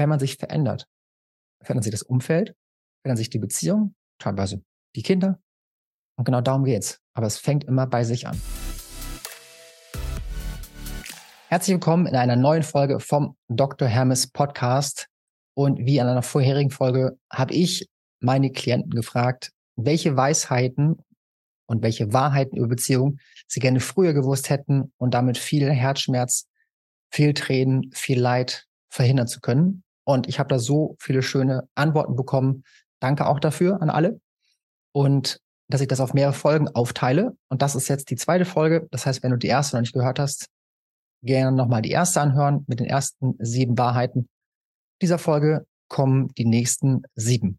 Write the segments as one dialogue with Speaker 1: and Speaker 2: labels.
Speaker 1: wenn man sich verändert, verändert sich das Umfeld, verändert sich die Beziehung, teilweise die Kinder. Und genau darum geht's. Aber es fängt immer bei sich an. Herzlich willkommen in einer neuen Folge vom Dr. Hermes Podcast. Und wie in einer vorherigen Folge habe ich meine Klienten gefragt, welche Weisheiten und welche Wahrheiten über Beziehungen sie gerne früher gewusst hätten und damit viel Herzschmerz, viel Tränen, viel Leid verhindern zu können. Und ich habe da so viele schöne Antworten bekommen. Danke auch dafür an alle. Und dass ich das auf mehrere Folgen aufteile. Und das ist jetzt die zweite Folge. Das heißt, wenn du die erste noch nicht gehört hast, gerne nochmal die erste anhören mit den ersten sieben Wahrheiten. Dieser Folge kommen die nächsten sieben.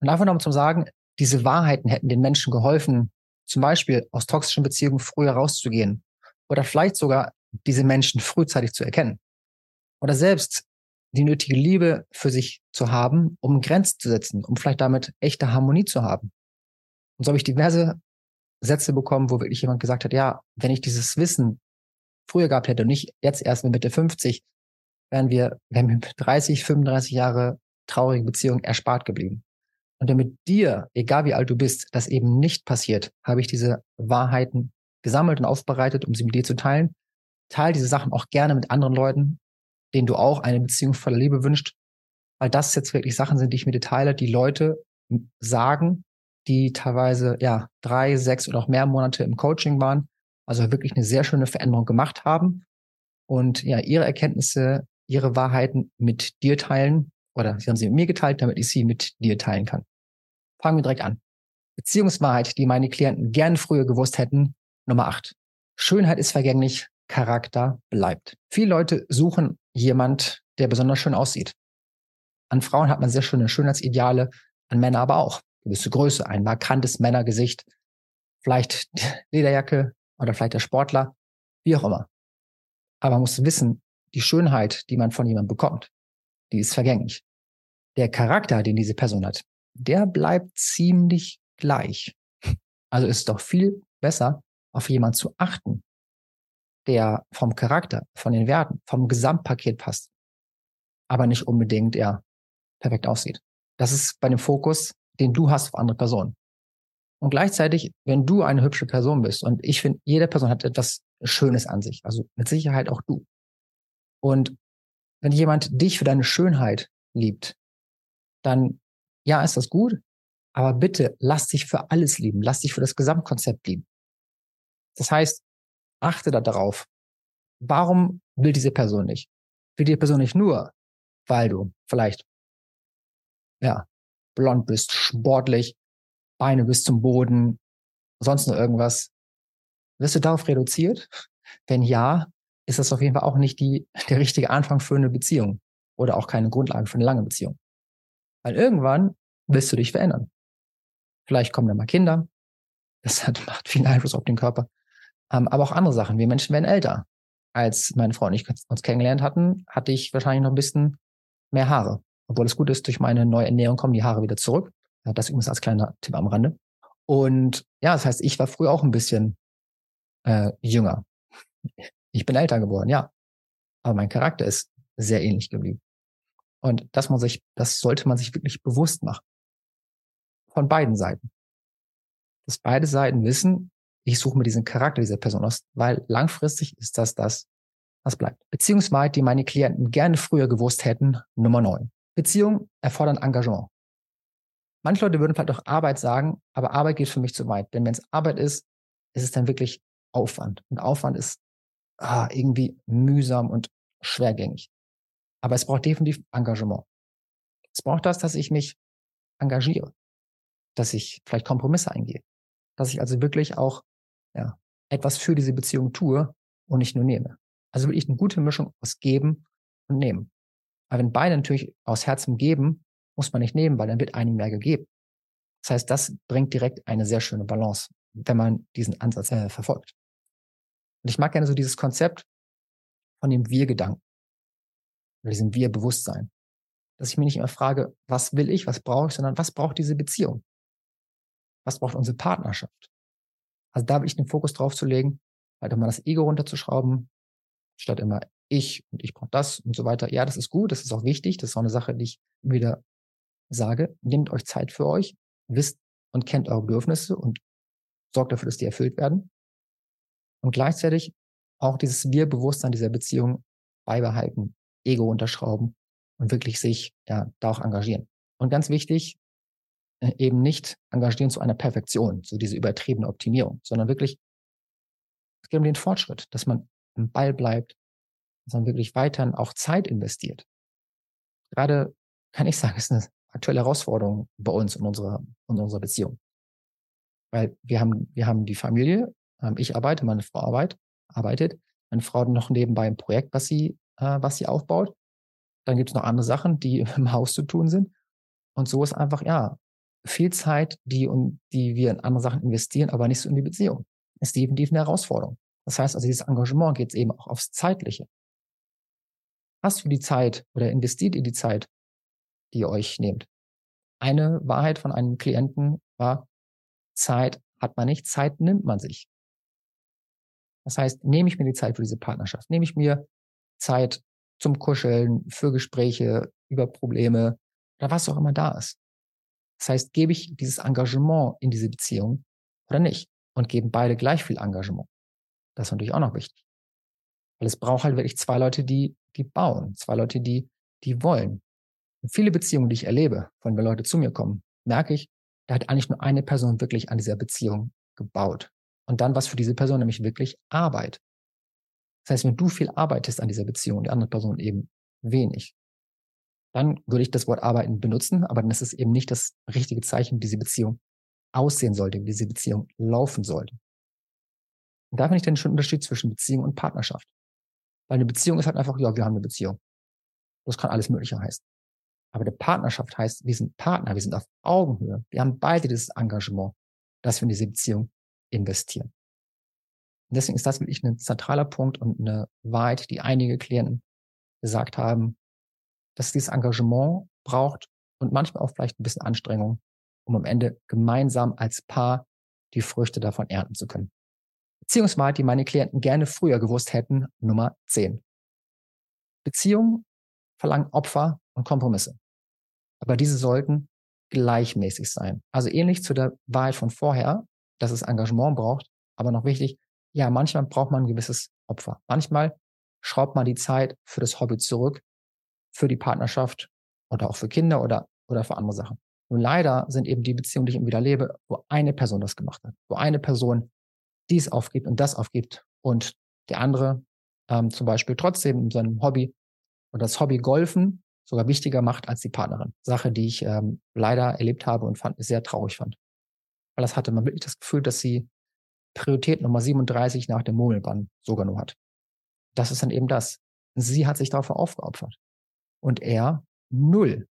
Speaker 1: Und einfach nochmal zum Sagen, diese Wahrheiten hätten den Menschen geholfen, zum Beispiel aus toxischen Beziehungen früher rauszugehen oder vielleicht sogar diese Menschen frühzeitig zu erkennen. Oder selbst die nötige Liebe für sich zu haben, um Grenzen zu setzen, um vielleicht damit echte Harmonie zu haben. Und so habe ich diverse Sätze bekommen, wo wirklich jemand gesagt hat, ja, wenn ich dieses Wissen früher gehabt hätte und nicht jetzt erst mit Mitte 50, wären wir, wären wir mit 30, 35 Jahre traurige Beziehung erspart geblieben. Und damit dir, egal wie alt du bist, das eben nicht passiert, habe ich diese Wahrheiten gesammelt und aufbereitet, um sie mit dir zu teilen. Teil diese Sachen auch gerne mit anderen Leuten, denen du auch eine Beziehung voller Liebe wünscht, weil das jetzt wirklich Sachen sind, die ich mit dir teile, die Leute sagen, die teilweise ja drei, sechs oder auch mehr Monate im Coaching waren, also wirklich eine sehr schöne Veränderung gemacht haben und ja ihre Erkenntnisse, ihre Wahrheiten mit dir teilen oder sie haben sie mit mir geteilt, damit ich sie mit dir teilen kann. Fangen wir direkt an. Beziehungswahrheit, die meine Klienten gern früher gewusst hätten. Nummer acht. Schönheit ist vergänglich, Charakter bleibt. Viele Leute suchen jemand, der besonders schön aussieht. An Frauen hat man sehr schöne Schönheitsideale, an Männer aber auch. Gewisse Größe, ein markantes Männergesicht, vielleicht Lederjacke oder vielleicht der Sportler, wie auch immer. Aber man muss wissen, die Schönheit, die man von jemandem bekommt, die ist vergänglich. Der Charakter, den diese Person hat, der bleibt ziemlich gleich. Also ist doch viel besser, auf jemanden zu achten, der vom Charakter, von den Werten, vom Gesamtpaket passt, aber nicht unbedingt ja perfekt aussieht. Das ist bei dem Fokus, den du hast auf andere Personen. Und gleichzeitig, wenn du eine hübsche Person bist, und ich finde, jede Person hat etwas Schönes an sich, also mit Sicherheit auch du. Und wenn jemand dich für deine Schönheit liebt, dann ja, ist das gut, aber bitte lass dich für alles lieben, lass dich für das Gesamtkonzept lieben. Das heißt, achte da darauf, warum will diese Person nicht? Will die Person nicht nur, weil du vielleicht, ja, blond bist, sportlich, Beine bis zum Boden, sonst nur irgendwas. Wirst du darauf reduziert? Wenn ja, ist das auf jeden Fall auch nicht die, der richtige Anfang für eine Beziehung oder auch keine Grundlage für eine lange Beziehung. Weil irgendwann willst du dich verändern. Vielleicht kommen dann mal Kinder. Das hat, macht viel Einfluss auf den Körper. Ähm, aber auch andere Sachen. Wir Menschen werden älter. Als meine Frau und ich uns kennengelernt hatten, hatte ich wahrscheinlich noch ein bisschen mehr Haare. Obwohl es gut ist, durch meine neue Ernährung kommen die Haare wieder zurück. Das übrigens als kleiner Tipp am Rande. Und ja, das heißt, ich war früher auch ein bisschen äh, jünger. Ich bin älter geworden, ja. Aber mein Charakter ist sehr ähnlich geblieben. Und das muss ich, das sollte man sich wirklich bewusst machen. Von beiden Seiten. Dass beide Seiten wissen, ich suche mir diesen Charakter dieser Person aus, weil langfristig ist das das, was bleibt. Beziehungsweise, die meine Klienten gerne früher gewusst hätten, Nummer neun. Beziehungen erfordern Engagement. Manche Leute würden vielleicht auch Arbeit sagen, aber Arbeit geht für mich zu weit. Denn wenn es Arbeit ist, ist es dann wirklich Aufwand. Und Aufwand ist ah, irgendwie mühsam und schwergängig. Aber es braucht definitiv Engagement. Es braucht das, dass ich mich engagiere, dass ich vielleicht Kompromisse eingehe, dass ich also wirklich auch ja, etwas für diese Beziehung tue und nicht nur nehme. Also wirklich eine gute Mischung aus Geben und Nehmen. Aber wenn beide natürlich aus Herzen geben, muss man nicht nehmen, weil dann wird einem mehr gegeben. Das heißt, das bringt direkt eine sehr schöne Balance, wenn man diesen Ansatz äh, verfolgt. Und ich mag gerne so dieses Konzept von dem Wir-Gedanken oder diesem Wir-Bewusstsein. Dass ich mir nicht immer frage, was will ich, was brauche ich, sondern was braucht diese Beziehung? Was braucht unsere Partnerschaft? Also da will ich den Fokus drauf zu legen, halt immer das Ego runterzuschrauben, statt immer ich und ich brauche das und so weiter. Ja, das ist gut, das ist auch wichtig, das ist auch eine Sache, die ich wieder sage. Nehmt euch Zeit für euch, wisst und kennt eure Bedürfnisse und sorgt dafür, dass die erfüllt werden. Und gleichzeitig auch dieses Wir-Bewusstsein dieser Beziehung beibehalten, Ego unterschrauben und wirklich sich ja da auch engagieren. Und ganz wichtig, eben nicht engagieren zu einer Perfektion, so diese übertriebene Optimierung, sondern wirklich, es geht um den Fortschritt, dass man im Ball bleibt, dass man wirklich weiterhin auch Zeit investiert. Gerade kann ich sagen, ist eine aktuelle Herausforderung bei uns in unserer, in unserer Beziehung. Weil wir haben, wir haben die Familie, ich arbeite, meine Frau arbeitet, arbeitet, meine Frau noch nebenbei ein Projekt, was sie, äh, was sie aufbaut. Dann gibt es noch andere Sachen, die im Haus zu tun sind. Und so ist einfach, ja, viel Zeit, die, und, die wir in andere Sachen investieren, aber nicht so in die Beziehung. Ist definitiv eine Herausforderung. Das heißt also, dieses Engagement geht eben auch aufs Zeitliche. Hast du die Zeit oder investiert ihr die Zeit, die ihr euch nehmt? Eine Wahrheit von einem Klienten war, Zeit hat man nicht, Zeit nimmt man sich. Das heißt, nehme ich mir die Zeit für diese Partnerschaft, nehme ich mir Zeit zum Kuscheln, für Gespräche über Probleme oder was auch immer da ist. Das heißt, gebe ich dieses Engagement in diese Beziehung oder nicht? Und geben beide gleich viel Engagement. Das ist natürlich auch noch wichtig. Weil es braucht halt wirklich zwei Leute, die, die bauen, zwei Leute, die, die wollen. Und viele Beziehungen, die ich erlebe, von wenn Leute zu mir kommen, merke ich, da hat eigentlich nur eine Person wirklich an dieser Beziehung gebaut. Und dann was für diese Person, nämlich wirklich Arbeit. Das heißt, wenn du viel arbeitest an dieser Beziehung, die andere Person eben wenig, dann würde ich das Wort arbeiten benutzen, aber dann ist es eben nicht das richtige Zeichen, wie diese Beziehung aussehen sollte, wie diese Beziehung laufen sollte. Und da finde ich den schon Unterschied zwischen Beziehung und Partnerschaft. Weil eine Beziehung ist halt einfach, ja, wir haben eine Beziehung. Das kann alles Mögliche heißen. Aber eine Partnerschaft heißt, wir sind Partner, wir sind auf Augenhöhe. Wir haben beide dieses Engagement, dass wir in diese Beziehung investieren. Und deswegen ist das wirklich ein zentraler Punkt und eine Wahrheit, die einige Klienten gesagt haben, dass dieses Engagement braucht und manchmal auch vielleicht ein bisschen Anstrengung, um am Ende gemeinsam als Paar die Früchte davon ernten zu können. Beziehungsweise, die meine Klienten gerne früher gewusst hätten, Nummer 10. Beziehungen verlangen Opfer und Kompromisse. Aber diese sollten gleichmäßig sein. Also ähnlich zu der Wahrheit von vorher, dass es Engagement braucht, aber noch wichtig, ja, manchmal braucht man ein gewisses Opfer. Manchmal schraubt man die Zeit für das Hobby zurück, für die Partnerschaft oder auch für Kinder oder, oder für andere Sachen. Und leider sind eben die Beziehungen, die ich immer wieder lebe, wo eine Person das gemacht hat, wo eine Person dies aufgibt und das aufgibt und der andere ähm, zum Beispiel trotzdem in seinem Hobby oder das Hobby Golfen sogar wichtiger macht als die Partnerin. Sache, die ich ähm, leider erlebt habe und fand, sehr traurig fand. Weil das hatte man wirklich das Gefühl, dass sie Priorität Nummer 37 nach dem Murmelband sogar nur hat. Das ist dann eben das. Sie hat sich dafür aufgeopfert. Und er null.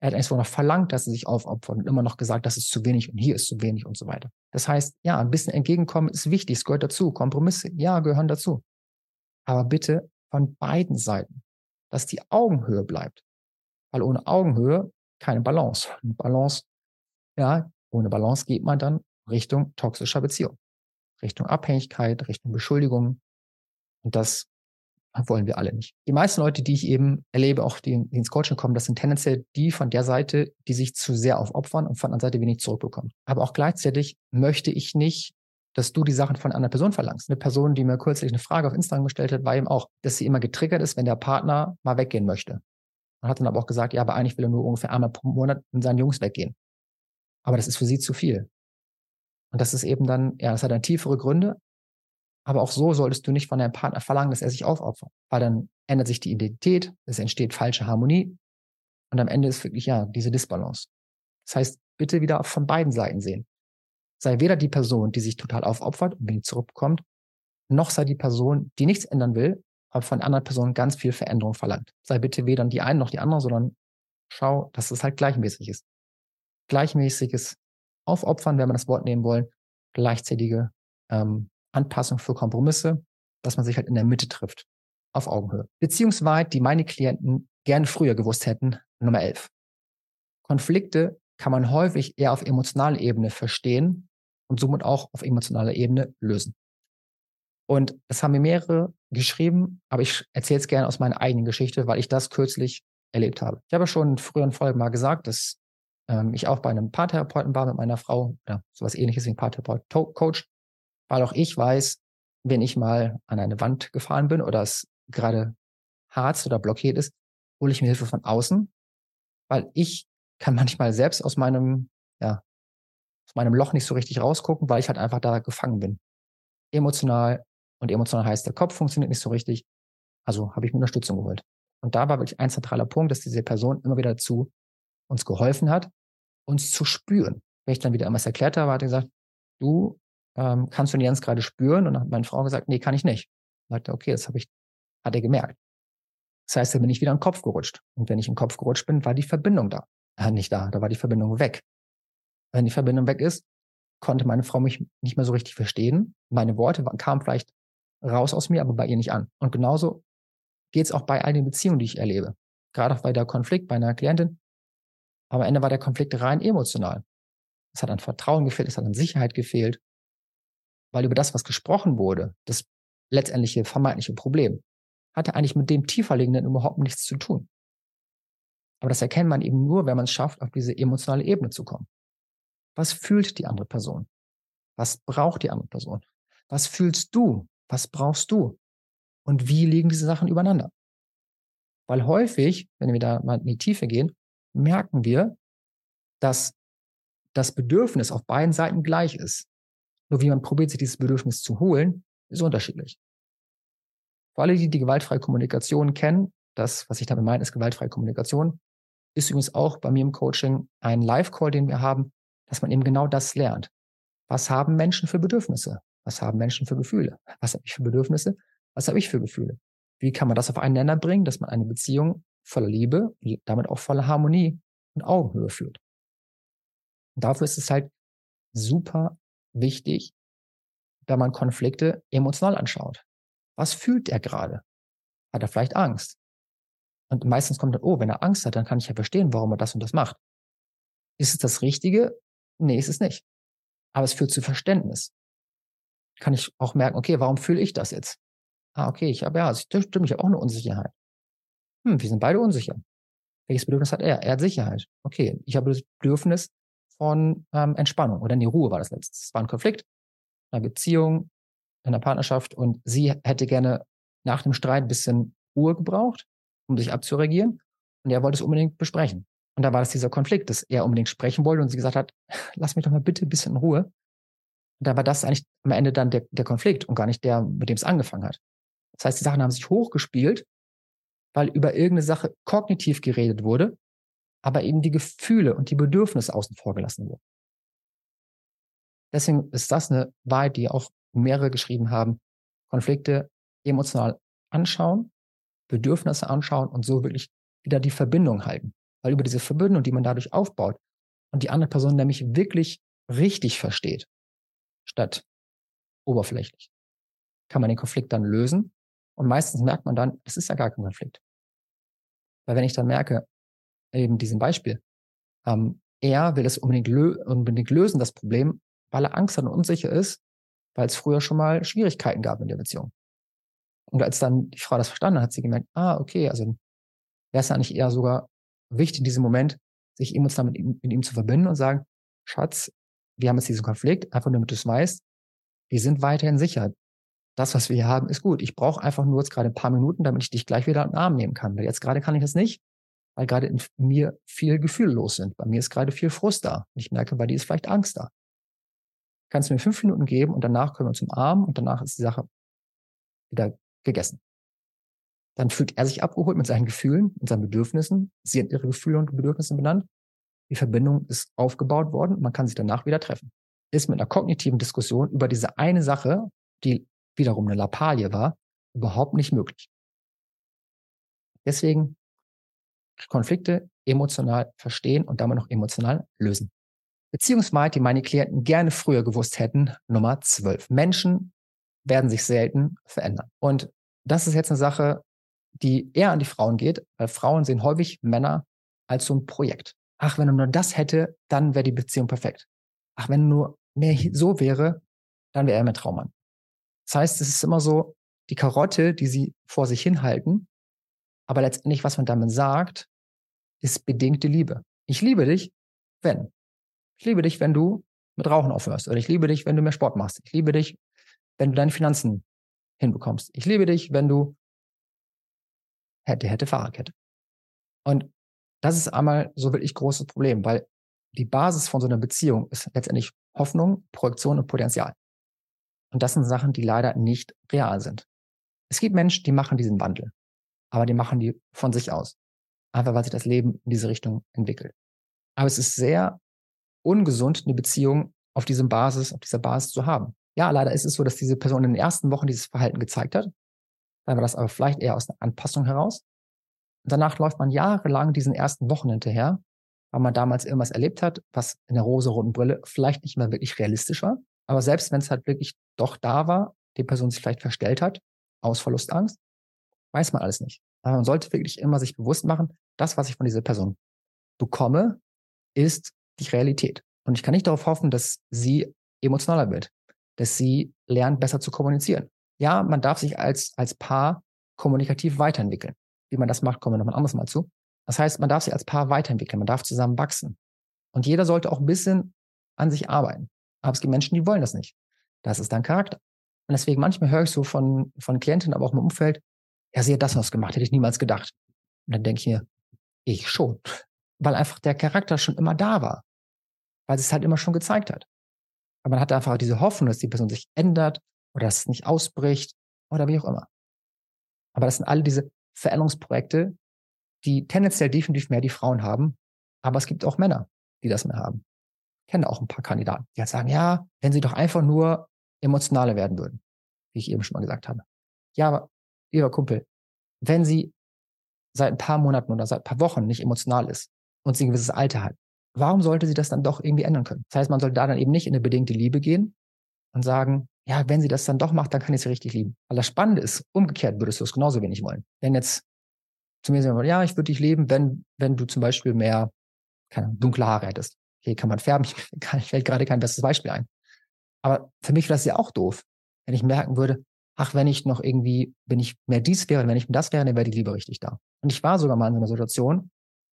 Speaker 1: Er hat eigentlich sogar noch verlangt, dass er sich aufopfert und immer noch gesagt, das ist zu wenig und hier ist zu wenig und so weiter. Das heißt, ja, ein bisschen entgegenkommen ist wichtig, es gehört dazu. Kompromisse, ja, gehören dazu. Aber bitte von beiden Seiten, dass die Augenhöhe bleibt. Weil ohne Augenhöhe keine Balance. Balance, ja, ohne Balance geht man dann Richtung toxischer Beziehung. Richtung Abhängigkeit, Richtung Beschuldigung. Und das wollen wir alle nicht. Die meisten Leute, die ich eben erlebe, auch die, die ins Coaching kommen, das sind tendenziell die von der Seite, die sich zu sehr aufopfern und von der Seite wenig zurückbekommen. Aber auch gleichzeitig möchte ich nicht, dass du die Sachen von einer Person verlangst. Eine Person, die mir kürzlich eine Frage auf Instagram gestellt hat, war eben auch, dass sie immer getriggert ist, wenn der Partner mal weggehen möchte. Und hat dann aber auch gesagt, ja, aber eigentlich will er nur ungefähr einmal pro Monat mit seinen Jungs weggehen. Aber das ist für sie zu viel. Und das ist eben dann, ja, das hat dann tiefere Gründe, aber auch so solltest du nicht von deinem Partner verlangen, dass er sich aufopfert, weil dann ändert sich die Identität, es entsteht falsche Harmonie und am Ende ist wirklich ja diese Disbalance. Das heißt, bitte wieder von beiden Seiten sehen. Sei weder die Person, die sich total aufopfert und wenig zurückbekommt, noch sei die Person, die nichts ändern will, aber von der anderen Person ganz viel Veränderung verlangt. Sei bitte weder die eine noch die andere, sondern schau, dass es halt gleichmäßig ist. Gleichmäßiges Aufopfern, wenn wir das Wort nehmen wollen, gleichzeitige ähm, Anpassung für Kompromisse, dass man sich halt in der Mitte trifft, auf Augenhöhe. Beziehungsweise, die meine Klienten gerne früher gewusst hätten, Nummer 11. Konflikte kann man häufig eher auf emotionaler Ebene verstehen und somit auch auf emotionaler Ebene lösen. Und das haben mir mehrere geschrieben, aber ich erzähle es gerne aus meiner eigenen Geschichte, weil ich das kürzlich erlebt habe. Ich habe schon in früheren Folgen mal gesagt, dass ähm, ich auch bei einem Paartherapeuten war mit meiner Frau oder sowas ähnliches wie ein Paartherapeut-Coach, weil auch ich weiß, wenn ich mal an eine Wand gefahren bin oder es gerade harzt oder blockiert ist, hole ich mir Hilfe von außen, weil ich kann manchmal selbst aus meinem, ja, aus meinem Loch nicht so richtig rausgucken, weil ich halt einfach da gefangen bin. Emotional. Und emotional heißt, der Kopf funktioniert nicht so richtig. Also habe ich mir Unterstützung geholt. Und da war wirklich ein zentraler Punkt, dass diese Person immer wieder dazu uns geholfen hat, uns zu spüren. Wenn ich dann wieder irgendwas erklärt habe, hat er gesagt, du ähm, kannst du den Jens gerade spüren? Und dann hat meine Frau gesagt, nee, kann ich nicht. Und sagte, okay, das habe ich, hat er gemerkt. Das heißt, da bin ich wieder in den Kopf gerutscht. Und wenn ich in den Kopf gerutscht bin, war die Verbindung da. Äh, nicht da, da war die Verbindung weg. Wenn die Verbindung weg ist, konnte meine Frau mich nicht mehr so richtig verstehen. Meine Worte kamen vielleicht raus aus mir, aber bei ihr nicht an. Und genauso geht es auch bei all den Beziehungen, die ich erlebe. Gerade auch bei der Konflikt bei einer Klientin. Am Ende war der Konflikt rein emotional. Es hat an Vertrauen gefehlt, es hat an Sicherheit gefehlt. Weil über das, was gesprochen wurde, das letztendliche vermeintliche Problem, hatte eigentlich mit dem tieferliegenden überhaupt nichts zu tun. Aber das erkennt man eben nur, wenn man es schafft, auf diese emotionale Ebene zu kommen. Was fühlt die andere Person? Was braucht die andere Person? Was fühlst du? Was brauchst du? und wie liegen diese Sachen übereinander. Weil häufig, wenn wir da mal in die Tiefe gehen, merken wir, dass das Bedürfnis auf beiden Seiten gleich ist. Nur wie man probiert, sich dieses Bedürfnis zu holen, ist unterschiedlich. Für alle, die die gewaltfreie Kommunikation kennen, das, was ich damit meine, ist gewaltfreie Kommunikation, ist übrigens auch bei mir im Coaching ein Live-Call, den wir haben, dass man eben genau das lernt. Was haben Menschen für Bedürfnisse? Was haben Menschen für Gefühle? Was habe ich für Bedürfnisse? Was habe ich für Gefühle? Wie kann man das auf einen Nenner bringen, dass man eine Beziehung voller Liebe, damit auch voller Harmonie und Augenhöhe führt? Und dafür ist es halt super wichtig, wenn man Konflikte emotional anschaut. Was fühlt er gerade? Hat er vielleicht Angst? Und meistens kommt dann, oh, wenn er Angst hat, dann kann ich ja verstehen, warum er das und das macht. Ist es das Richtige? Nee, ist es nicht. Aber es führt zu Verständnis. Kann ich auch merken, okay, warum fühle ich das jetzt? Ah, okay, ich habe ja, das stimmt, ich habe auch eine Unsicherheit. Hm, wir sind beide unsicher. Welches Bedürfnis hat er? Er hat Sicherheit. Okay, ich habe das Bedürfnis von ähm, Entspannung oder nee, Ruhe war das letztes. Es war ein Konflikt, eine Beziehung, in einer Partnerschaft und sie hätte gerne nach dem Streit ein bisschen Ruhe gebraucht, um sich abzuregieren und er wollte es unbedingt besprechen. Und da war das dieser Konflikt, dass er unbedingt sprechen wollte und sie gesagt hat, lass mich doch mal bitte ein bisschen in Ruhe. Und da war das eigentlich am Ende dann der, der Konflikt und gar nicht der, mit dem es angefangen hat. Das heißt, die Sachen haben sich hochgespielt, weil über irgendeine Sache kognitiv geredet wurde, aber eben die Gefühle und die Bedürfnisse außen vor gelassen wurden. Deswegen ist das eine Wahrheit, die auch mehrere geschrieben haben. Konflikte emotional anschauen, Bedürfnisse anschauen und so wirklich wieder die Verbindung halten. Weil über diese Verbindung, die man dadurch aufbaut und die andere Person nämlich wirklich richtig versteht, statt oberflächlich, kann man den Konflikt dann lösen und meistens merkt man dann, es ist ja gar kein Konflikt. Weil wenn ich dann merke, eben diesem Beispiel, ähm, er will es unbedingt, lö unbedingt lösen, das Problem, weil er Angst hat und unsicher ist, weil es früher schon mal Schwierigkeiten gab in der Beziehung. Und als dann die Frau das verstanden hat, hat sie gemerkt, ah, okay, also wäre es nicht eher sogar wichtig in diesem Moment, sich emotional mit ihm, mit ihm zu verbinden und sagen, Schatz, wir haben jetzt diesen Konflikt, einfach nur damit du es weißt, wir sind weiterhin sicher das, was wir hier haben, ist gut. Ich brauche einfach nur jetzt gerade ein paar Minuten, damit ich dich gleich wieder in den Arm nehmen kann. Weil jetzt gerade kann ich das nicht, weil gerade in mir viel Gefühle los sind. Bei mir ist gerade viel Frust da. Und ich merke, bei dir ist vielleicht Angst da. Kannst du mir fünf Minuten geben und danach können wir uns umarmen und danach ist die Sache wieder gegessen. Dann fühlt er sich abgeholt mit seinen Gefühlen, mit seinen Bedürfnissen. Sie hat ihre Gefühle und Bedürfnisse benannt. Die Verbindung ist aufgebaut worden und man kann sich danach wieder treffen. Ist mit einer kognitiven Diskussion über diese eine Sache, die wiederum eine Lappalie war, überhaupt nicht möglich. Deswegen Konflikte emotional verstehen und damit noch emotional lösen. Beziehungsweise, die meine Klienten gerne früher gewusst hätten, Nummer 12. Menschen werden sich selten verändern. Und das ist jetzt eine Sache, die eher an die Frauen geht, weil Frauen sehen häufig Männer als so ein Projekt. Ach, wenn er nur das hätte, dann wäre die Beziehung perfekt. Ach, wenn nur mehr so wäre, dann wäre er mit Traummann. Das heißt, es ist immer so, die Karotte, die sie vor sich hinhalten. Aber letztendlich, was man damit sagt, ist bedingte Liebe. Ich liebe dich, wenn. Ich liebe dich, wenn du mit Rauchen aufhörst. Oder ich liebe dich, wenn du mehr Sport machst. Ich liebe dich, wenn du deine Finanzen hinbekommst. Ich liebe dich, wenn du hätte, hätte Fahrradkette. Und das ist einmal so wirklich großes Problem, weil die Basis von so einer Beziehung ist letztendlich Hoffnung, Projektion und Potenzial. Und das sind Sachen, die leider nicht real sind. Es gibt Menschen, die machen diesen Wandel, aber die machen die von sich aus. Einfach weil sich das Leben in diese Richtung entwickelt. Aber es ist sehr ungesund, eine Beziehung auf diesem Basis, auf dieser Basis zu haben. Ja, leider ist es so, dass diese Person in den ersten Wochen dieses Verhalten gezeigt hat. Dann war das aber vielleicht eher aus einer Anpassung heraus. Danach läuft man jahrelang diesen ersten Wochen hinterher, weil man damals irgendwas erlebt hat, was in der rosa-roten Brille vielleicht nicht mehr wirklich realistisch war. Aber selbst wenn es halt wirklich doch da war, die Person sich vielleicht verstellt hat, aus Verlustangst, weiß man alles nicht. Aber man sollte wirklich immer sich bewusst machen, das, was ich von dieser Person bekomme, ist die Realität. Und ich kann nicht darauf hoffen, dass sie emotionaler wird, dass sie lernt, besser zu kommunizieren. Ja, man darf sich als, als Paar kommunikativ weiterentwickeln. Wie man das macht, kommen wir noch mal anderes Mal zu. Das heißt, man darf sich als Paar weiterentwickeln, man darf zusammen wachsen. Und jeder sollte auch ein bisschen an sich arbeiten. Aber es gibt Menschen, die wollen das nicht. Das ist dann Charakter. Und deswegen manchmal höre ich so von, von Klientinnen, aber auch im Umfeld, ja, sie hat das was gemacht, hätte ich niemals gedacht. Und dann denke ich mir, ich schon. Weil einfach der Charakter schon immer da war. Weil sie es halt immer schon gezeigt hat. Aber man hat einfach diese Hoffnung, dass die Person sich ändert oder dass es nicht ausbricht oder wie auch immer. Aber das sind alle diese Veränderungsprojekte, die tendenziell definitiv mehr die Frauen haben. Aber es gibt auch Männer, die das mehr haben. Ich kenne auch ein paar Kandidaten, die halt sagen, ja, wenn sie doch einfach nur emotionaler werden würden, wie ich eben schon mal gesagt habe. Ja, aber lieber Kumpel, wenn sie seit ein paar Monaten oder seit ein paar Wochen nicht emotional ist und sie ein gewisses Alter hat, warum sollte sie das dann doch irgendwie ändern können? Das heißt, man sollte da dann eben nicht in eine bedingte Liebe gehen und sagen, ja, wenn sie das dann doch macht, dann kann ich sie richtig lieben. Weil das Spannende ist, umgekehrt würdest du es genauso wenig wollen. Wenn jetzt zu mir sagen, ja, ich würde dich lieben, wenn, wenn du zum Beispiel mehr, keine dunkle Haare hättest. Okay, kann man färben, ich fällt gerade kein bestes Beispiel ein. Aber für mich wäre das ja auch doof, wenn ich merken würde, ach, wenn ich noch irgendwie, wenn ich mehr dies wäre, wenn ich das wäre, dann wäre die Liebe richtig da. Und ich war sogar mal in so einer Situation,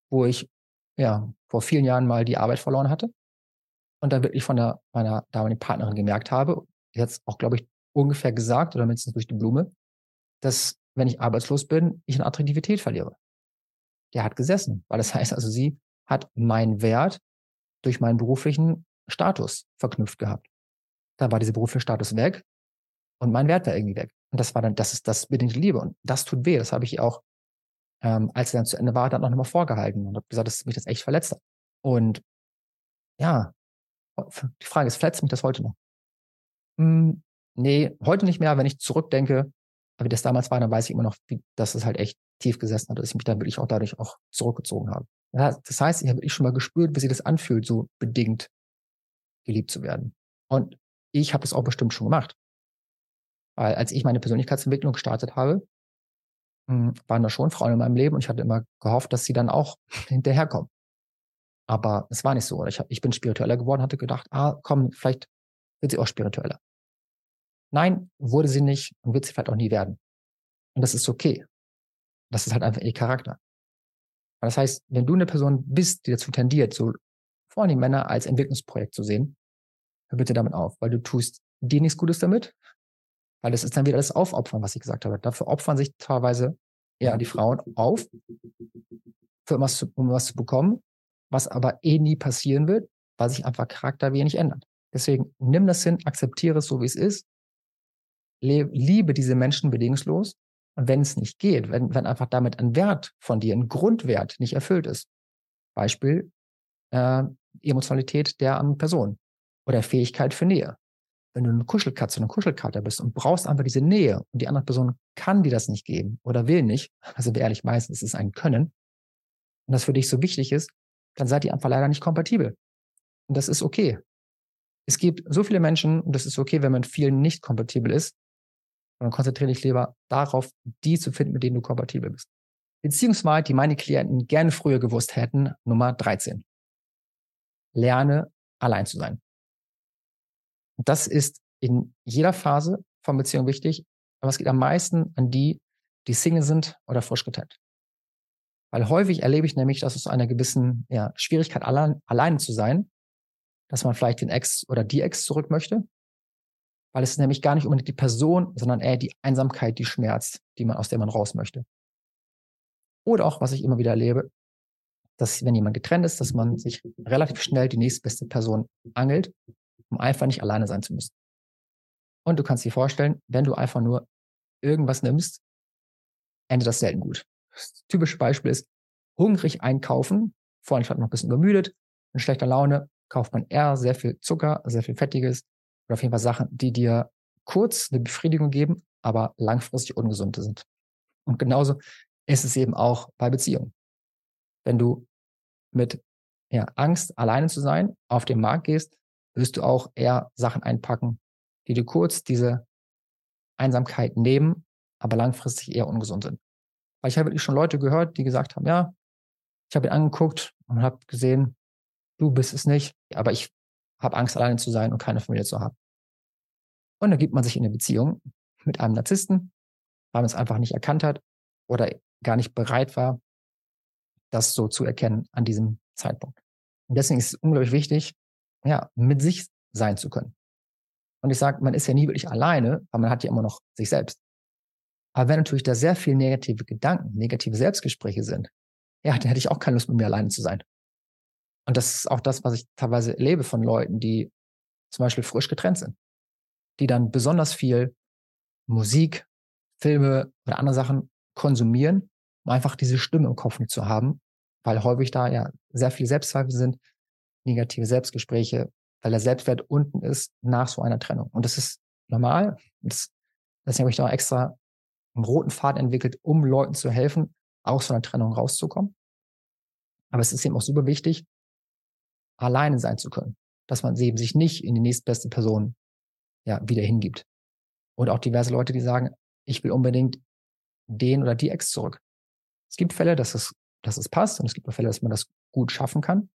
Speaker 1: wo ich, ja, vor vielen Jahren mal die Arbeit verloren hatte und dann wirklich von der, meiner damaligen Partnerin gemerkt habe, jetzt auch, glaube ich, ungefähr gesagt oder mindestens durch die Blume, dass wenn ich arbeitslos bin, ich eine Attraktivität verliere. Der hat gesessen, weil das heißt also, sie hat meinen Wert durch meinen beruflichen Status verknüpft gehabt da war dieser berufliche Status weg und mein Wert war irgendwie weg. Und das war dann, das ist das bedingte Liebe. Und das tut weh. Das habe ich auch, ähm, als er dann zu Ende war, dann noch nochmal vorgehalten und habe gesagt, dass mich das echt verletzt hat. Und ja, die Frage ist, verletzt mich das heute noch? Hm, nee, heute nicht mehr. Wenn ich zurückdenke, wie das damals war, dann weiß ich immer noch, wie, dass es halt echt tief gesessen hat, dass ich mich dann wirklich auch dadurch auch zurückgezogen habe. Das heißt, ich habe wirklich schon mal gespürt, wie sich das anfühlt, so bedingt geliebt zu werden. Und ich habe das auch bestimmt schon gemacht. Weil als ich meine Persönlichkeitsentwicklung gestartet habe, hm, waren da schon Frauen in meinem Leben und ich hatte immer gehofft, dass sie dann auch hinterherkommen. Aber es war nicht so. Ich, ich bin spiritueller geworden, hatte gedacht, ah, komm, vielleicht wird sie auch spiritueller. Nein, wurde sie nicht und wird sie vielleicht auch nie werden. Und das ist okay. Das ist halt einfach ihr Charakter. Das heißt, wenn du eine Person bist, die dazu tendiert, so vor allem Männer als Entwicklungsprojekt zu sehen, hör bitte damit auf, weil du tust dir nichts Gutes damit, weil das ist dann wieder das Aufopfern, was ich gesagt habe. Dafür opfern sich teilweise eher die Frauen auf, für was zu, um was zu bekommen, was aber eh nie passieren wird, weil sich einfach Charakter wenig ändert. Deswegen nimm das hin, akzeptiere es so, wie es ist, liebe diese Menschen bedingungslos. Und wenn es nicht geht, wenn, wenn einfach damit ein Wert von dir, ein Grundwert nicht erfüllt ist, Beispiel äh, Emotionalität der anderen Person, oder Fähigkeit für Nähe. Wenn du eine Kuschelkatze, eine Kuschelkater bist und brauchst einfach diese Nähe und die andere Person kann dir das nicht geben oder will nicht, also ehrlich, meistens ist es ein Können, und das für dich so wichtig ist, dann seid ihr einfach leider nicht kompatibel. Und das ist okay. Es gibt so viele Menschen, und das ist okay, wenn man vielen nicht kompatibel ist, und dann konzentriere dich lieber darauf, die zu finden, mit denen du kompatibel bist. Beziehungsweise, die meine Klienten gerne früher gewusst hätten, Nummer 13. Lerne allein zu sein. Das ist in jeder Phase von Beziehung wichtig. aber es geht am meisten an die, die Single sind oder frisch getrennt. Weil häufig erlebe ich nämlich, dass es einer gewissen ja, Schwierigkeit allein, alleine zu sein, dass man vielleicht den Ex oder die Ex zurück möchte, weil es nämlich gar nicht unbedingt die Person, sondern eher die Einsamkeit, die schmerzt, die man, aus der man raus möchte. Oder auch, was ich immer wieder erlebe, dass wenn jemand getrennt ist, dass man sich relativ schnell die nächstbeste Person angelt, um einfach nicht alleine sein zu müssen. Und du kannst dir vorstellen, wenn du einfach nur irgendwas nimmst, endet das selten gut. Das typische Beispiel ist hungrig einkaufen, vorhin statt noch ein bisschen übermüdet, in schlechter Laune, kauft man eher sehr viel Zucker, sehr viel Fettiges oder auf jeden Fall Sachen, die dir kurz eine Befriedigung geben, aber langfristig ungesund sind. Und genauso ist es eben auch bei Beziehungen. Wenn du mit ja, Angst, alleine zu sein, auf den Markt gehst, wirst du auch eher Sachen einpacken, die dir kurz diese Einsamkeit nehmen, aber langfristig eher ungesund sind. Weil ich habe wirklich schon Leute gehört, die gesagt haben, ja, ich habe ihn angeguckt und habe gesehen, du bist es nicht, aber ich habe Angst, alleine zu sein und keine Familie zu haben. Und dann gibt man sich in eine Beziehung mit einem Narzissten, weil man es einfach nicht erkannt hat oder gar nicht bereit war, das so zu erkennen an diesem Zeitpunkt. Und deswegen ist es unglaublich wichtig, ja, mit sich sein zu können. Und ich sage, man ist ja nie wirklich alleine, weil man hat ja immer noch sich selbst. Aber wenn natürlich da sehr viel negative Gedanken, negative Selbstgespräche sind, ja, dann hätte ich auch keine Lust mit mir alleine zu sein. Und das ist auch das, was ich teilweise erlebe von Leuten, die zum Beispiel frisch getrennt sind, die dann besonders viel Musik, Filme oder andere Sachen konsumieren, um einfach diese Stimme im Kopf nicht zu haben, weil häufig da ja sehr viel Selbstzweifel sind, negative Selbstgespräche, weil der Selbstwert unten ist nach so einer Trennung. Und das ist normal. Das, deswegen habe ich da auch extra einen roten Pfad entwickelt, um Leuten zu helfen, aus so einer Trennung rauszukommen. Aber es ist eben auch super wichtig, alleine sein zu können, dass man eben sich nicht in die nächstbeste Person ja wieder hingibt. Und auch diverse Leute, die sagen, ich will unbedingt den oder die Ex zurück. Es gibt Fälle, dass es, dass es passt und es gibt auch Fälle, dass man das gut schaffen kann.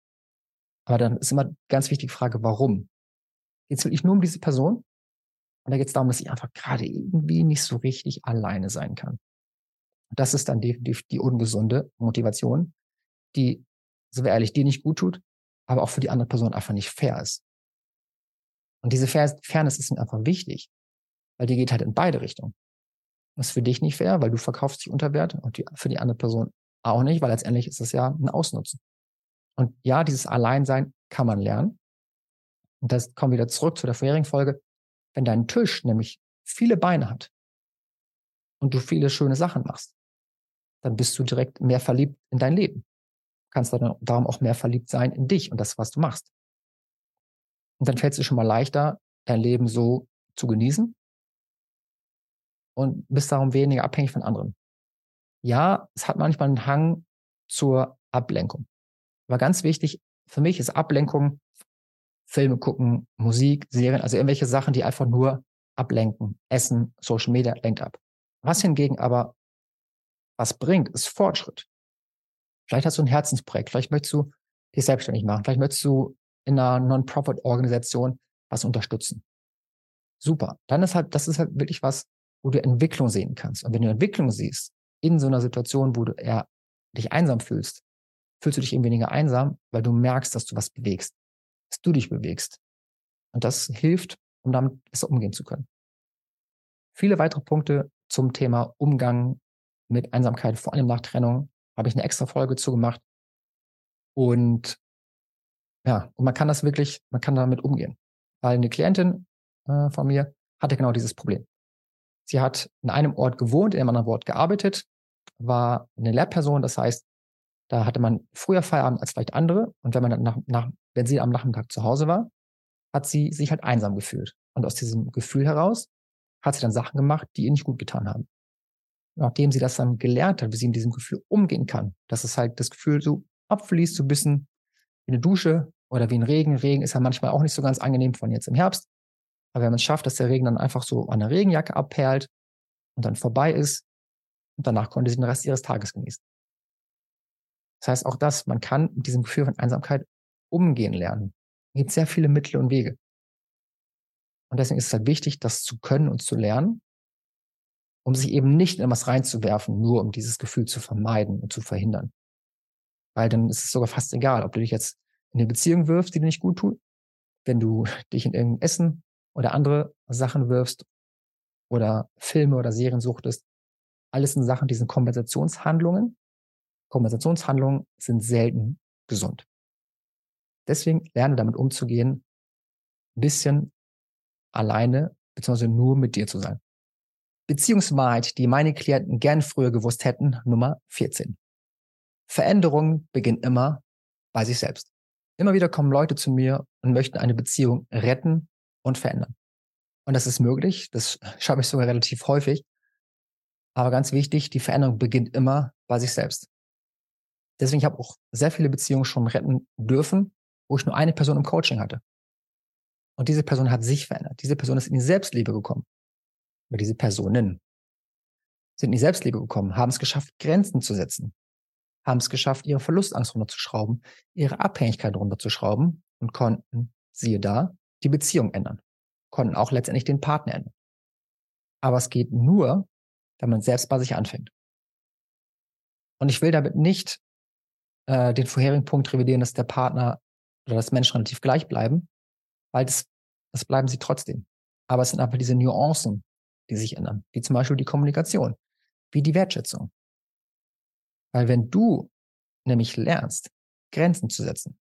Speaker 1: Aber dann ist immer ganz wichtig die Frage, warum? Geht es wirklich nur um diese Person? Und da geht es darum, dass ich einfach gerade irgendwie nicht so richtig alleine sein kann. Und das ist dann definitiv die ungesunde Motivation, die, so wir ehrlich, dir nicht gut tut, aber auch für die andere Person einfach nicht fair ist. Und diese Fairness ist mir einfach wichtig, weil die geht halt in beide Richtungen. Das ist für dich nicht fair, weil du verkaufst dich unter Wert und die, für die andere Person auch nicht, weil letztendlich ist es ja ein Ausnutzen. Und ja, dieses Alleinsein kann man lernen. Und das kommt wieder zurück zu der vorherigen Folge. Wenn dein Tisch nämlich viele Beine hat und du viele schöne Sachen machst, dann bist du direkt mehr verliebt in dein Leben. Du kannst dann darum auch mehr verliebt sein in dich und das, was du machst. Und dann fällt es dir schon mal leichter, dein Leben so zu genießen und bist darum weniger abhängig von anderen. Ja, es hat manchmal einen Hang zur Ablenkung. Aber ganz wichtig, für mich ist Ablenkung Filme gucken, Musik, Serien, also irgendwelche Sachen, die einfach nur ablenken. Essen, Social Media lenkt ab. Was hingegen aber was bringt, ist Fortschritt. Vielleicht hast du ein Herzensprojekt, vielleicht möchtest du dich selbstständig machen, vielleicht möchtest du in einer Non-Profit-Organisation was unterstützen. Super. Dann ist halt, das ist halt wirklich was, wo du Entwicklung sehen kannst. Und wenn du Entwicklung siehst, in so einer Situation, wo du eher dich einsam fühlst, fühlst du dich eben weniger einsam, weil du merkst, dass du was bewegst, dass du dich bewegst. Und das hilft, um damit besser umgehen zu können. Viele weitere Punkte zum Thema Umgang mit Einsamkeit, vor allem nach Trennung, habe ich eine extra Folge zugemacht. Und ja, und man kann das wirklich, man kann damit umgehen. Weil eine Klientin äh, von mir hatte genau dieses Problem. Sie hat in einem Ort gewohnt, in einem anderen Ort gearbeitet, war eine Lehrperson, das heißt, da hatte man früher Feierabend als vielleicht andere. Und wenn man dann nach, nach, wenn sie am Nachmittag zu Hause war, hat sie sich halt einsam gefühlt. Und aus diesem Gefühl heraus hat sie dann Sachen gemacht, die ihr nicht gut getan haben. Nachdem sie das dann gelernt hat, wie sie in diesem Gefühl umgehen kann, dass es halt das Gefühl so abfließt, so ein bisschen wie eine Dusche oder wie ein Regen. Regen ist ja manchmal auch nicht so ganz angenehm von jetzt im Herbst. Aber wenn man es schafft, dass der Regen dann einfach so an der Regenjacke abperlt und dann vorbei ist, und danach konnte sie den Rest ihres Tages genießen. Das heißt, auch das, man kann mit diesem Gefühl von Einsamkeit umgehen lernen. Es gibt sehr viele Mittel und Wege. Und deswegen ist es halt wichtig, das zu können und zu lernen. um sich eben nicht in was reinzuwerfen, nur um dieses Gefühl zu vermeiden und zu verhindern. Weil dann ist es sogar fast egal, ob du dich jetzt in eine Beziehung wirfst, die dir nicht gut tut, wenn du dich in irgendein Essen oder andere Sachen wirfst oder Filme oder Serien suchtest. Alles sind Sachen, die sind Kompensationshandlungen. Kompensationshandlungen sind selten gesund. Deswegen lerne damit umzugehen, ein bisschen alleine beziehungsweise nur mit dir zu sein. Beziehungswahrheit, die meine Klienten gern früher gewusst hätten, Nummer 14. Veränderung beginnt immer bei sich selbst. Immer wieder kommen Leute zu mir und möchten eine Beziehung retten und verändern. Und das ist möglich. Das schaffe ich sogar relativ häufig. Aber ganz wichtig, die Veränderung beginnt immer bei sich selbst. Deswegen habe ich auch sehr viele Beziehungen schon retten dürfen, wo ich nur eine Person im Coaching hatte. Und diese Person hat sich verändert. Diese Person ist in die Selbstliebe gekommen. Oder diese Personen sind in die Selbstliebe gekommen, haben es geschafft, Grenzen zu setzen, haben es geschafft, ihre Verlustangst runterzuschrauben, ihre Abhängigkeit runterzuschrauben und konnten, siehe da, die Beziehung ändern, konnten auch letztendlich den Partner ändern. Aber es geht nur, wenn man selbst bei sich anfängt. Und ich will damit nicht äh, den vorherigen Punkt revidieren, dass der Partner oder das Menschen relativ gleich bleiben, weil das, das bleiben sie trotzdem. Aber es sind einfach diese Nuancen, die sich ändern, wie zum Beispiel die Kommunikation, wie die Wertschätzung. Weil wenn du nämlich lernst, Grenzen zu setzen,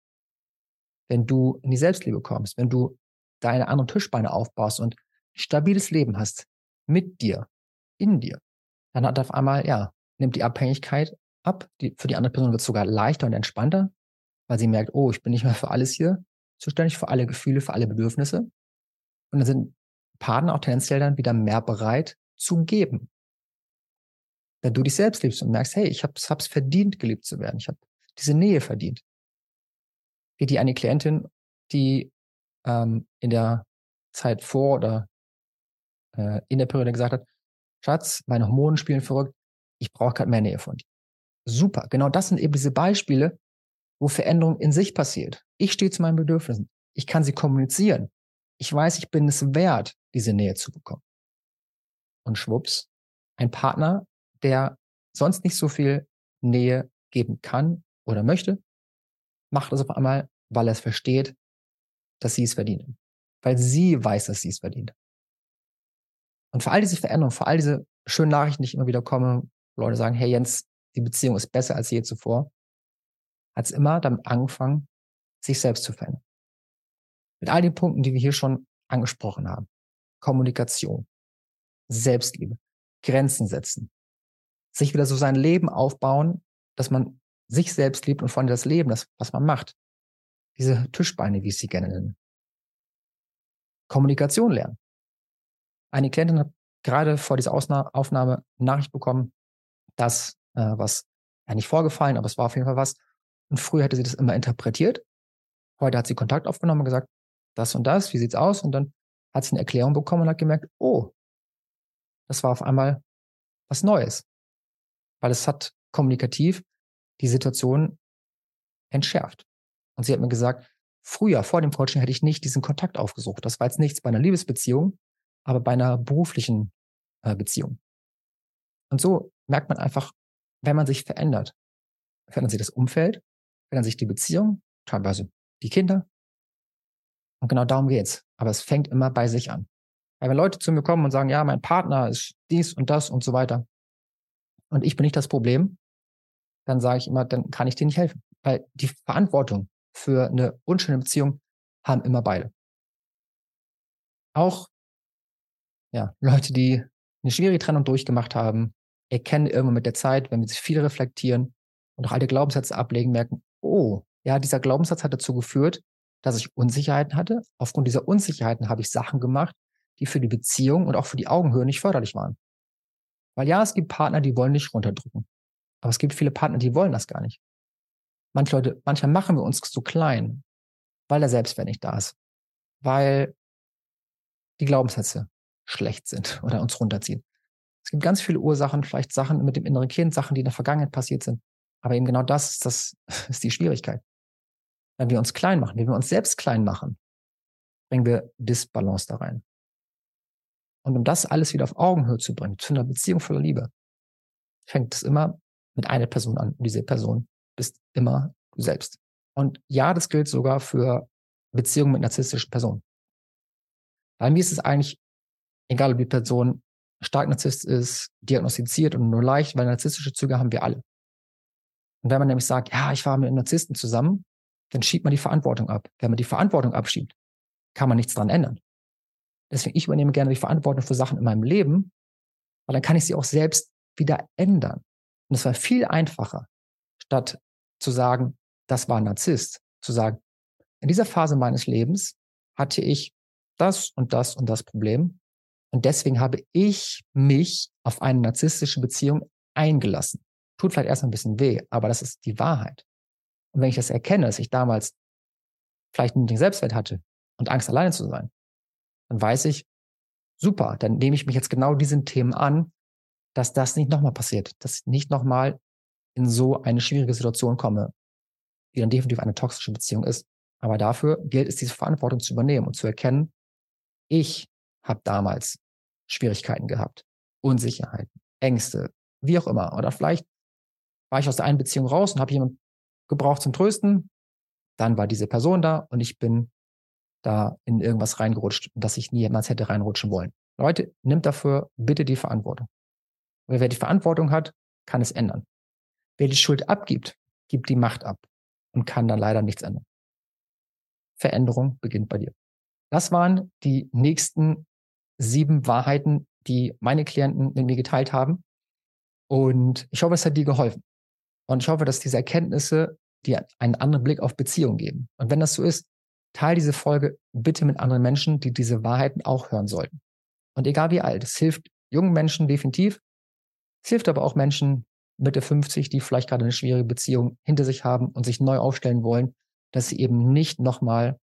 Speaker 1: wenn du in die Selbstliebe kommst, wenn du deine anderen Tischbeine aufbaust und ein stabiles Leben hast mit dir, in dir, dann hat auf einmal, ja, nimmt die Abhängigkeit ab. Die, für die andere Person wird es sogar leichter und entspannter, weil sie merkt, oh, ich bin nicht mehr für alles hier zuständig, für alle Gefühle, für alle Bedürfnisse. Und dann sind Partner auch tendenziell dann wieder mehr bereit zu geben. Wenn du dich selbst liebst und merkst, hey, ich hab's, hab's verdient, geliebt zu werden. Ich habe diese Nähe verdient. Wie die eine Klientin, die ähm, in der Zeit vor oder äh, in der Periode gesagt hat, Schatz, meine Hormone spielen verrückt, ich brauche gerade mehr Nähe von dir. Super, genau das sind eben diese Beispiele, wo Veränderung in sich passiert. Ich stehe zu meinen Bedürfnissen. Ich kann sie kommunizieren. Ich weiß, ich bin es wert, diese Nähe zu bekommen. Und schwupps, ein Partner, der sonst nicht so viel Nähe geben kann oder möchte, macht es auf einmal, weil er es versteht, dass sie es verdienen. Weil sie weiß, dass sie es verdient. Und für all diese Veränderungen, für all diese schönen Nachrichten, die ich immer wieder komme, Leute sagen, hey Jens, die Beziehung ist besser als je zuvor, hat es immer damit angefangen, sich selbst zu verändern. Mit all den Punkten, die wir hier schon angesprochen haben. Kommunikation, Selbstliebe, Grenzen setzen, sich wieder so sein Leben aufbauen, dass man sich selbst liebt und vor allem das Leben, das, was man macht. Diese Tischbeine, wie ich sie gerne nenne. Kommunikation lernen. Eine Klientin hat gerade vor dieser Ausna Aufnahme Nachricht bekommen, dass äh, was ja nicht vorgefallen, aber es war auf jeden Fall was. Und früher hätte sie das immer interpretiert. Heute hat sie Kontakt aufgenommen und gesagt, das und das, wie sieht's aus? Und dann hat sie eine Erklärung bekommen und hat gemerkt, oh, das war auf einmal was Neues. Weil es hat kommunikativ die Situation entschärft. Und sie hat mir gesagt, früher, vor dem Coaching, hätte ich nicht diesen Kontakt aufgesucht. Das war jetzt nichts bei einer Liebesbeziehung, aber bei einer beruflichen äh, Beziehung. Und so merkt man einfach, wenn man sich verändert, verändert sich das Umfeld, verändert sich die Beziehung, teilweise die Kinder, und genau darum geht's. Aber es fängt immer bei sich an. Weil wenn Leute zu mir kommen und sagen, ja, mein Partner ist dies und das und so weiter, und ich bin nicht das Problem, dann sage ich immer, dann kann ich dir nicht helfen. Weil die Verantwortung für eine unschöne Beziehung haben immer beide. Auch ja, Leute, die eine schwierige Trennung durchgemacht haben, erkennen irgendwann mit der Zeit, wenn wir sich viel reflektieren und auch alte Glaubenssätze ablegen, merken, oh, ja, dieser Glaubenssatz hat dazu geführt, dass ich Unsicherheiten hatte. Aufgrund dieser Unsicherheiten habe ich Sachen gemacht, die für die Beziehung und auch für die Augenhöhe nicht förderlich waren. Weil ja, es gibt Partner, die wollen nicht runterdrücken. Aber es gibt viele Partner, die wollen das gar nicht. Manche Leute, manchmal machen wir uns so klein, weil der Selbstwert nicht da ist. Weil die Glaubenssätze schlecht sind oder uns runterziehen. Es gibt ganz viele Ursachen, vielleicht Sachen mit dem inneren Kind, Sachen, die in der Vergangenheit passiert sind. Aber eben genau das, das ist die Schwierigkeit. Wenn wir uns klein machen, wenn wir uns selbst klein machen, bringen wir Disbalance da rein. Und um das alles wieder auf Augenhöhe zu bringen, zu einer Beziehung voller Liebe, fängt es immer mit einer Person an. Und diese Person bist immer du selbst. Und ja, das gilt sogar für Beziehungen mit narzisstischen Personen. Bei mir ist es eigentlich egal, ob die Person stark Narzisst ist, diagnostiziert und nur leicht, weil narzisstische Züge haben wir alle. Und wenn man nämlich sagt, ja, ich war mit einem Narzissten zusammen, dann schiebt man die Verantwortung ab. Wenn man die Verantwortung abschiebt, kann man nichts dran ändern. Deswegen, ich übernehme gerne die Verantwortung für Sachen in meinem Leben, weil dann kann ich sie auch selbst wieder ändern. Und es war viel einfacher, statt zu sagen, das war ein Narzisst, zu sagen, in dieser Phase meines Lebens hatte ich das und das und das Problem. Und deswegen habe ich mich auf eine narzisstische Beziehung eingelassen. Tut vielleicht erst ein bisschen weh, aber das ist die Wahrheit. Und wenn ich das erkenne, dass ich damals vielleicht einen Selbstwert hatte und Angst alleine zu sein, dann weiß ich, super, dann nehme ich mich jetzt genau diesen Themen an, dass das nicht nochmal passiert, dass ich nicht nochmal in so eine schwierige Situation komme, die dann definitiv eine toxische Beziehung ist. Aber dafür gilt es, diese Verantwortung zu übernehmen und zu erkennen, ich habe damals Schwierigkeiten gehabt, Unsicherheiten, Ängste, wie auch immer. Oder vielleicht war ich aus der einen Beziehung raus und habe jemanden gebraucht zum Trösten. Dann war diese Person da und ich bin da in irgendwas reingerutscht, dass ich niemals hätte reinrutschen wollen. Leute, nimmt dafür bitte die Verantwortung. Weil wer die Verantwortung hat, kann es ändern. Wer die Schuld abgibt, gibt die Macht ab und kann dann leider nichts ändern. Veränderung beginnt bei dir. Das waren die nächsten sieben Wahrheiten, die meine Klienten mit mir geteilt haben. Und ich hoffe, es hat dir geholfen. Und ich hoffe, dass diese Erkenntnisse dir einen anderen Blick auf Beziehungen geben. Und wenn das so ist, teile diese Folge bitte mit anderen Menschen, die diese Wahrheiten auch hören sollten. Und egal wie alt, es hilft jungen Menschen definitiv. Es hilft aber auch Menschen Mitte 50, die vielleicht gerade eine schwierige Beziehung hinter sich haben und sich neu aufstellen wollen, dass sie eben nicht nochmal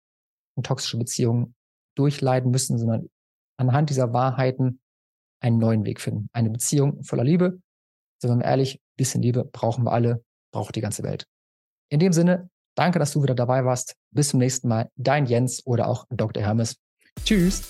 Speaker 1: eine toxische Beziehung durchleiden müssen, sondern anhand dieser Wahrheiten einen neuen Weg finden. Eine Beziehung voller Liebe. Sind wir mal ehrlich, bisschen Liebe brauchen wir alle, braucht die ganze Welt. In dem Sinne, danke, dass du wieder dabei warst. Bis zum nächsten Mal. Dein Jens oder auch Dr. Hermes. Tschüss.